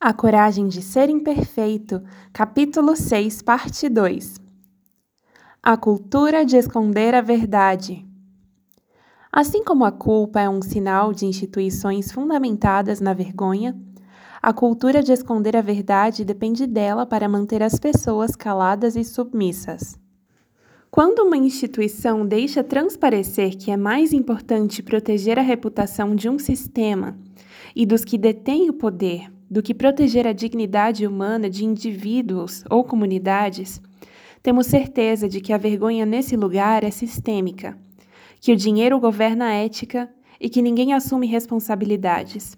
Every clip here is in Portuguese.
A Coragem de Ser Imperfeito, capítulo 6, parte 2 A cultura de esconder a verdade. Assim como a culpa é um sinal de instituições fundamentadas na vergonha, a cultura de esconder a verdade depende dela para manter as pessoas caladas e submissas. Quando uma instituição deixa transparecer que é mais importante proteger a reputação de um sistema e dos que detêm o poder do que proteger a dignidade humana de indivíduos ou comunidades, temos certeza de que a vergonha nesse lugar é sistêmica, que o dinheiro governa a ética e que ninguém assume responsabilidades.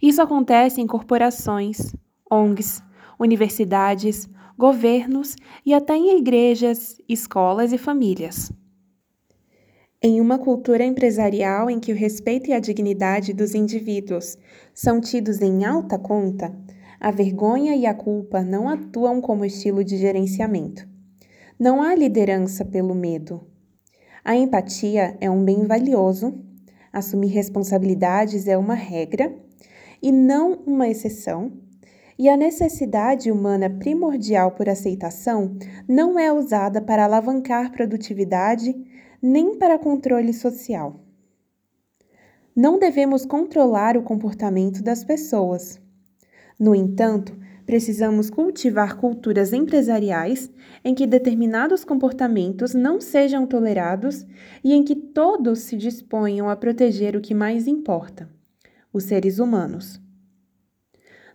Isso acontece em corporações, ONGs, universidades, governos e até em igrejas, escolas e famílias. Em uma cultura empresarial em que o respeito e a dignidade dos indivíduos são tidos em alta conta, a vergonha e a culpa não atuam como estilo de gerenciamento. Não há liderança pelo medo. A empatia é um bem valioso, assumir responsabilidades é uma regra e não uma exceção, e a necessidade humana primordial por aceitação não é usada para alavancar produtividade nem para controle social. Não devemos controlar o comportamento das pessoas. No entanto, precisamos cultivar culturas empresariais em que determinados comportamentos não sejam tolerados e em que todos se disponham a proteger o que mais importa: os seres humanos.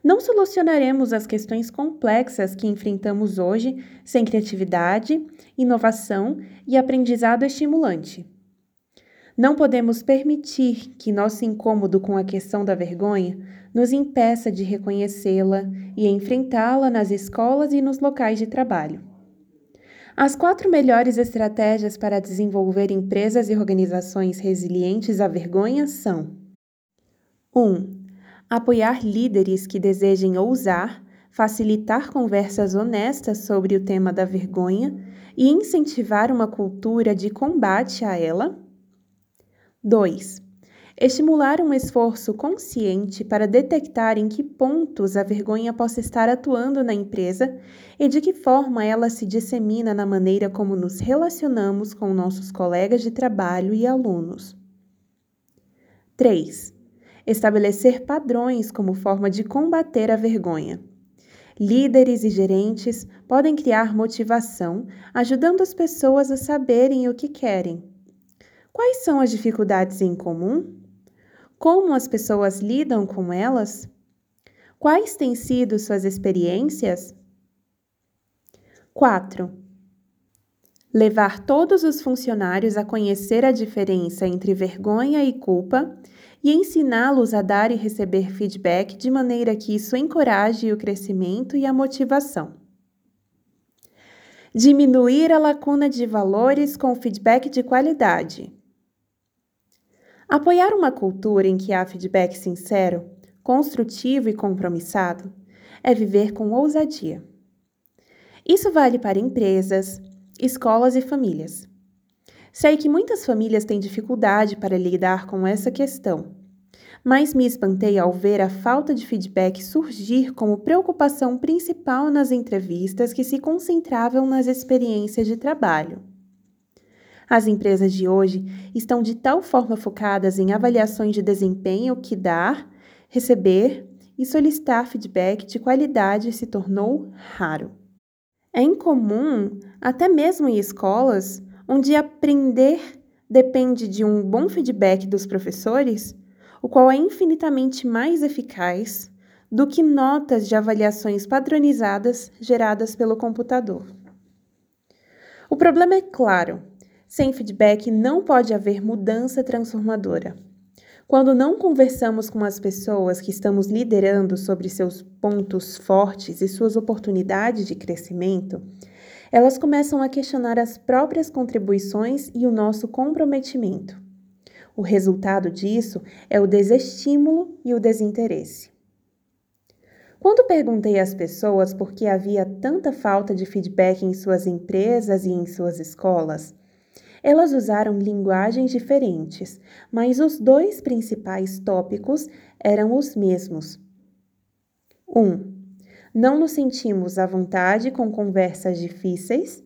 Não solucionaremos as questões complexas que enfrentamos hoje sem criatividade, inovação e aprendizado estimulante. Não podemos permitir que nosso incômodo com a questão da vergonha nos impeça de reconhecê-la e enfrentá-la nas escolas e nos locais de trabalho. As quatro melhores estratégias para desenvolver empresas e organizações resilientes à vergonha são: 1. Um, apoiar líderes que desejem ousar, facilitar conversas honestas sobre o tema da vergonha e incentivar uma cultura de combate a ela. 2. Estimular um esforço consciente para detectar em que pontos a vergonha possa estar atuando na empresa e de que forma ela se dissemina na maneira como nos relacionamos com nossos colegas de trabalho e alunos. 3 estabelecer padrões como forma de combater a vergonha. Líderes e gerentes podem criar motivação, ajudando as pessoas a saberem o que querem. Quais são as dificuldades em comum? Como as pessoas lidam com elas? Quais têm sido suas experiências? 4. Levar todos os funcionários a conhecer a diferença entre vergonha e culpa e ensiná-los a dar e receber feedback de maneira que isso encoraje o crescimento e a motivação. Diminuir a lacuna de valores com feedback de qualidade. Apoiar uma cultura em que há feedback sincero, construtivo e compromissado é viver com ousadia. Isso vale para empresas, escolas e famílias. Sei que muitas famílias têm dificuldade para lidar com essa questão, mas me espantei ao ver a falta de feedback surgir como preocupação principal nas entrevistas que se concentravam nas experiências de trabalho. As empresas de hoje estão de tal forma focadas em avaliações de desempenho que dar, receber e solicitar feedback de qualidade se tornou raro. É incomum, até mesmo em escolas, onde aprender depende de um bom feedback dos professores, o qual é infinitamente mais eficaz do que notas de avaliações padronizadas geradas pelo computador. O problema é claro: sem feedback não pode haver mudança transformadora. Quando não conversamos com as pessoas que estamos liderando sobre seus pontos fortes e suas oportunidades de crescimento, elas começam a questionar as próprias contribuições e o nosso comprometimento. O resultado disso é o desestímulo e o desinteresse. Quando perguntei às pessoas por que havia tanta falta de feedback em suas empresas e em suas escolas, elas usaram linguagens diferentes, mas os dois principais tópicos eram os mesmos: 1. Não nos sentimos à vontade com conversas difíceis.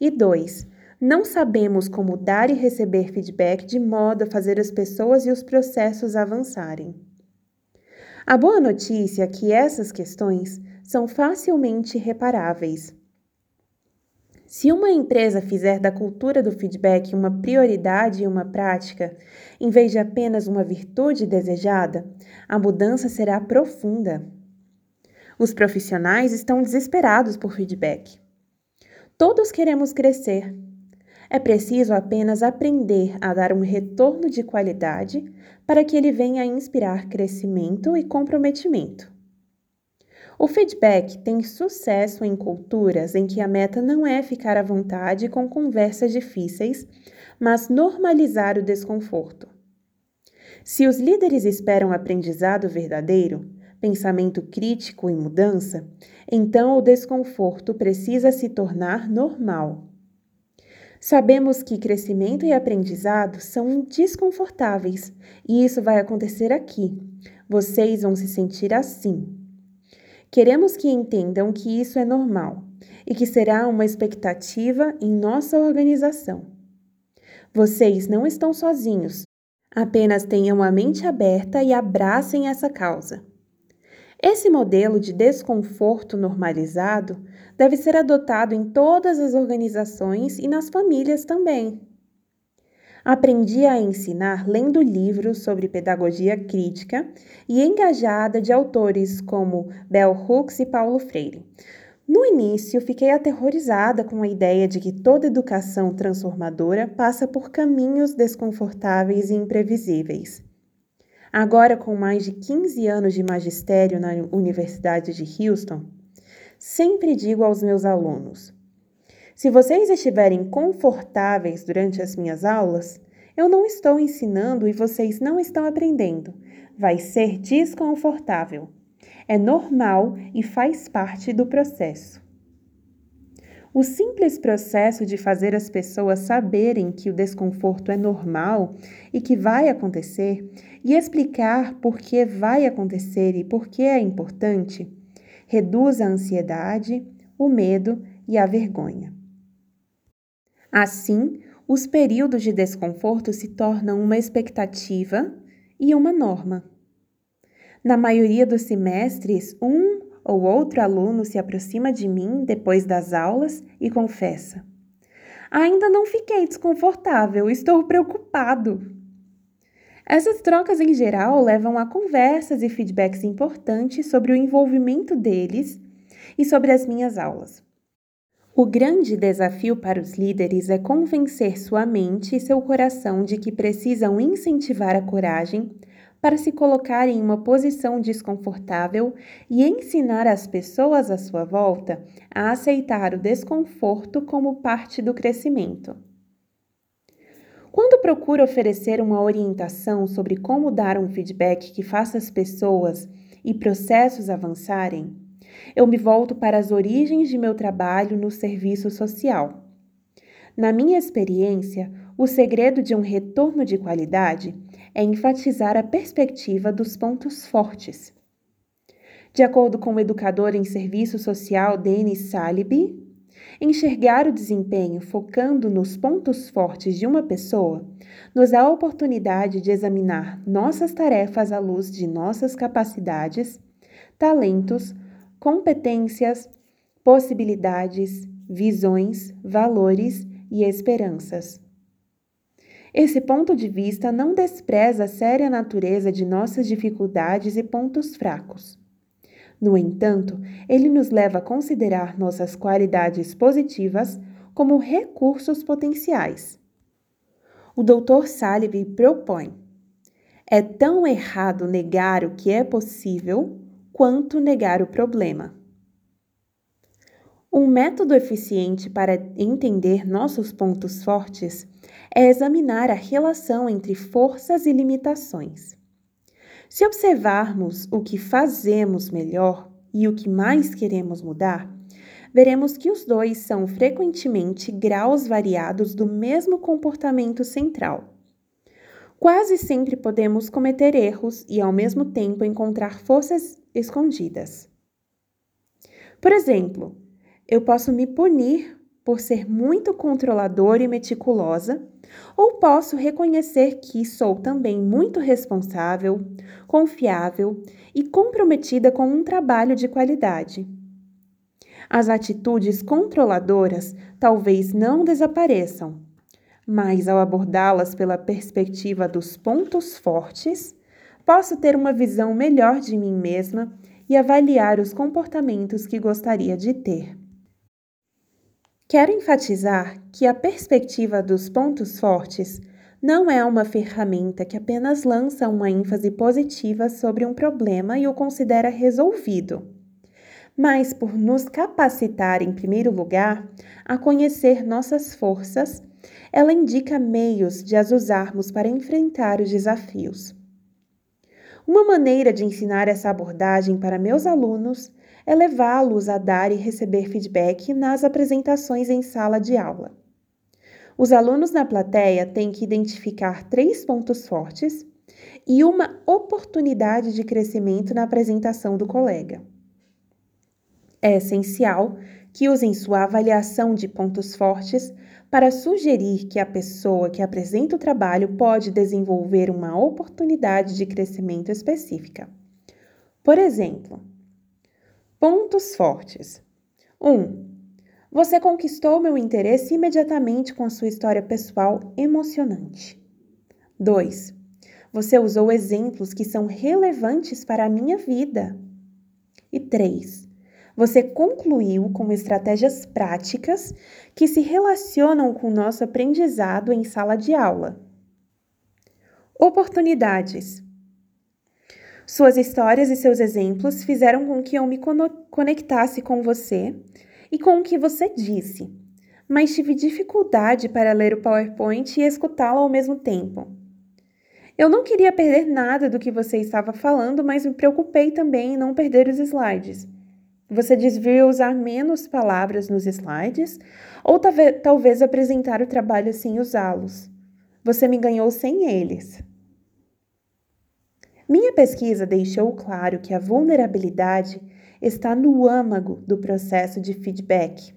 E 2. Não sabemos como dar e receber feedback de modo a fazer as pessoas e os processos avançarem. A boa notícia é que essas questões são facilmente reparáveis. Se uma empresa fizer da cultura do feedback uma prioridade e uma prática, em vez de apenas uma virtude desejada, a mudança será profunda. Os profissionais estão desesperados por feedback. Todos queremos crescer. É preciso apenas aprender a dar um retorno de qualidade para que ele venha a inspirar crescimento e comprometimento. O feedback tem sucesso em culturas em que a meta não é ficar à vontade com conversas difíceis, mas normalizar o desconforto. Se os líderes esperam aprendizado verdadeiro, pensamento crítico e mudança, então o desconforto precisa se tornar normal. Sabemos que crescimento e aprendizado são desconfortáveis e isso vai acontecer aqui. Vocês vão se sentir assim. Queremos que entendam que isso é normal e que será uma expectativa em nossa organização. Vocês não estão sozinhos, apenas tenham a mente aberta e abracem essa causa. Esse modelo de desconforto normalizado deve ser adotado em todas as organizações e nas famílias também. Aprendi a ensinar lendo livros sobre pedagogia crítica e engajada de autores como Bell Hooks e Paulo Freire. No início, fiquei aterrorizada com a ideia de que toda educação transformadora passa por caminhos desconfortáveis e imprevisíveis. Agora, com mais de 15 anos de magistério na Universidade de Houston, sempre digo aos meus alunos: se vocês estiverem confortáveis durante as minhas aulas, eu não estou ensinando e vocês não estão aprendendo. Vai ser desconfortável. É normal e faz parte do processo. O simples processo de fazer as pessoas saberem que o desconforto é normal e que vai acontecer, e explicar por que vai acontecer e por que é importante, reduz a ansiedade, o medo e a vergonha. Assim, os períodos de desconforto se tornam uma expectativa e uma norma. Na maioria dos semestres, um ou outro aluno se aproxima de mim depois das aulas e confessa: Ainda não fiquei desconfortável, estou preocupado. Essas trocas em geral levam a conversas e feedbacks importantes sobre o envolvimento deles e sobre as minhas aulas. O grande desafio para os líderes é convencer sua mente e seu coração de que precisam incentivar a coragem para se colocar em uma posição desconfortável e ensinar as pessoas à sua volta a aceitar o desconforto como parte do crescimento. Quando procuro oferecer uma orientação sobre como dar um feedback que faça as pessoas e processos avançarem, eu me volto para as origens de meu trabalho no serviço social. Na minha experiência, o segredo de um retorno de qualidade é enfatizar a perspectiva dos pontos fortes. De acordo com o educador em serviço social Denis Salibi, enxergar o desempenho focando nos pontos fortes de uma pessoa nos dá a oportunidade de examinar nossas tarefas à luz de nossas capacidades, talentos, competências, possibilidades, visões, valores e esperanças. Esse ponto de vista não despreza a séria natureza de nossas dificuldades e pontos fracos. No entanto, ele nos leva a considerar nossas qualidades positivas como recursos potenciais. O Dr. Salve propõe: é tão errado negar o que é possível quanto negar o problema. Um método eficiente para entender nossos pontos fortes é examinar a relação entre forças e limitações. Se observarmos o que fazemos melhor e o que mais queremos mudar, veremos que os dois são frequentemente graus variados do mesmo comportamento central. Quase sempre podemos cometer erros e, ao mesmo tempo, encontrar forças escondidas. Por exemplo, eu posso me punir por ser muito controladora e meticulosa, ou posso reconhecer que sou também muito responsável, confiável e comprometida com um trabalho de qualidade. As atitudes controladoras talvez não desapareçam, mas ao abordá-las pela perspectiva dos pontos fortes, posso ter uma visão melhor de mim mesma e avaliar os comportamentos que gostaria de ter. Quero enfatizar que a perspectiva dos pontos fortes não é uma ferramenta que apenas lança uma ênfase positiva sobre um problema e o considera resolvido, mas por nos capacitar, em primeiro lugar, a conhecer nossas forças, ela indica meios de as usarmos para enfrentar os desafios. Uma maneira de ensinar essa abordagem para meus alunos é levá-los a dar e receber feedback nas apresentações em sala de aula. Os alunos na plateia têm que identificar três pontos fortes e uma oportunidade de crescimento na apresentação do colega. É essencial que usem sua avaliação de pontos fortes para sugerir que a pessoa que apresenta o trabalho pode desenvolver uma oportunidade de crescimento específica. Por exemplo, Pontos fortes. 1. Um, você conquistou meu interesse imediatamente com a sua história pessoal emocionante. 2. Você usou exemplos que são relevantes para a minha vida. E 3. Você concluiu com estratégias práticas que se relacionam com o nosso aprendizado em sala de aula. Oportunidades. Suas histórias e seus exemplos fizeram com que eu me conectasse com você e com o que você disse, mas tive dificuldade para ler o PowerPoint e escutá-lo ao mesmo tempo. Eu não queria perder nada do que você estava falando, mas me preocupei também em não perder os slides. Você devia usar menos palavras nos slides ou talvez apresentar o trabalho sem usá-los. Você me ganhou sem eles. Minha pesquisa deixou claro que a vulnerabilidade está no âmago do processo de feedback.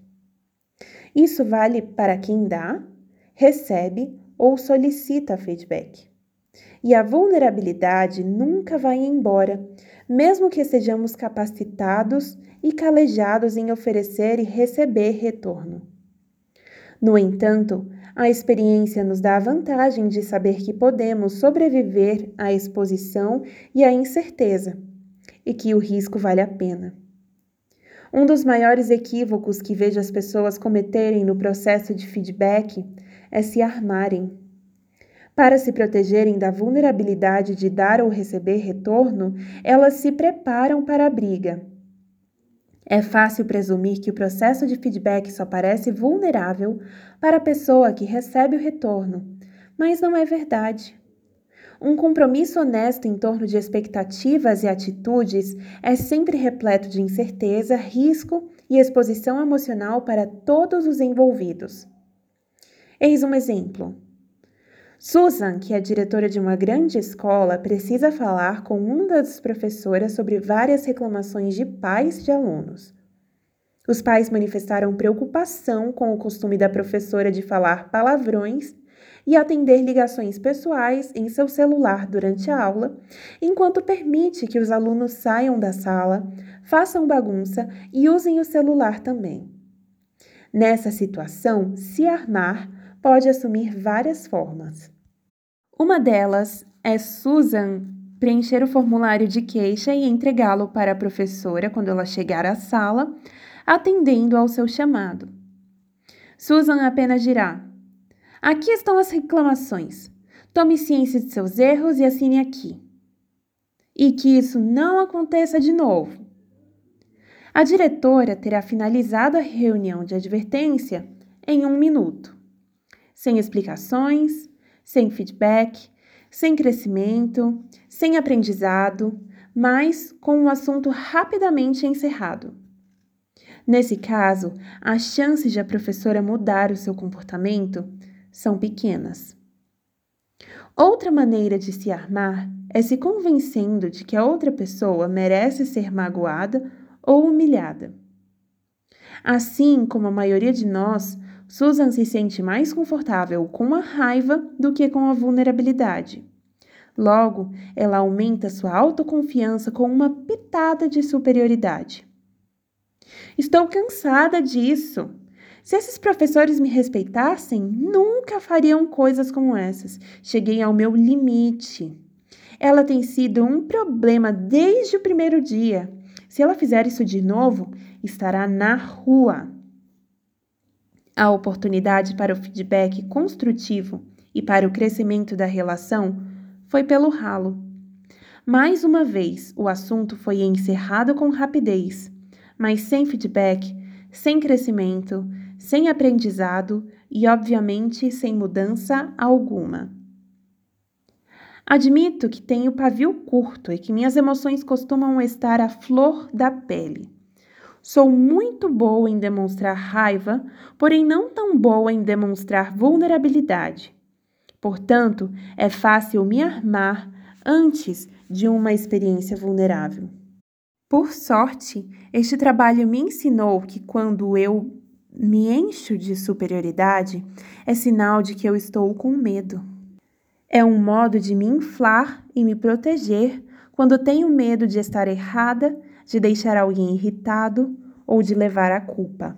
Isso vale para quem dá, recebe ou solicita feedback. E a vulnerabilidade nunca vai embora, mesmo que sejamos capacitados e calejados em oferecer e receber retorno. No entanto, a experiência nos dá a vantagem de saber que podemos sobreviver à exposição e à incerteza, e que o risco vale a pena. Um dos maiores equívocos que vejo as pessoas cometerem no processo de feedback é se armarem. Para se protegerem da vulnerabilidade de dar ou receber retorno, elas se preparam para a briga é fácil presumir que o processo de feedback só parece vulnerável para a pessoa que recebe o retorno, mas não é verdade. Um compromisso honesto em torno de expectativas e atitudes é sempre repleto de incerteza, risco e exposição emocional para todos os envolvidos. Eis um exemplo. Susan, que é diretora de uma grande escola, precisa falar com uma das professoras sobre várias reclamações de pais de alunos. Os pais manifestaram preocupação com o costume da professora de falar palavrões e atender ligações pessoais em seu celular durante a aula, enquanto permite que os alunos saiam da sala, façam bagunça e usem o celular também. Nessa situação, se armar pode assumir várias formas. Uma delas é Susan preencher o formulário de queixa e entregá-lo para a professora quando ela chegar à sala, atendendo ao seu chamado. Susan apenas dirá: Aqui estão as reclamações. Tome ciência de seus erros e assine aqui. E que isso não aconteça de novo. A diretora terá finalizado a reunião de advertência em um minuto sem explicações, sem feedback, sem crescimento, sem aprendizado, mas com o assunto rapidamente encerrado. Nesse caso, as chances de a professora mudar o seu comportamento são pequenas. Outra maneira de se armar é se convencendo de que a outra pessoa merece ser magoada ou humilhada. Assim como a maioria de nós, Susan se sente mais confortável com a raiva do que com a vulnerabilidade. Logo, ela aumenta sua autoconfiança com uma pitada de superioridade. Estou cansada disso. Se esses professores me respeitassem, nunca fariam coisas como essas. Cheguei ao meu limite. Ela tem sido um problema desde o primeiro dia. Se ela fizer isso de novo, estará na rua. A oportunidade para o feedback construtivo e para o crescimento da relação foi pelo ralo. Mais uma vez, o assunto foi encerrado com rapidez, mas sem feedback, sem crescimento, sem aprendizado e, obviamente, sem mudança alguma. Admito que tenho pavio curto e que minhas emoções costumam estar à flor da pele. Sou muito boa em demonstrar raiva, porém não tão boa em demonstrar vulnerabilidade. Portanto, é fácil me armar antes de uma experiência vulnerável. Por sorte, este trabalho me ensinou que quando eu me encho de superioridade, é sinal de que eu estou com medo. É um modo de me inflar e me proteger quando tenho medo de estar errada, de deixar alguém irritado ou de levar a culpa.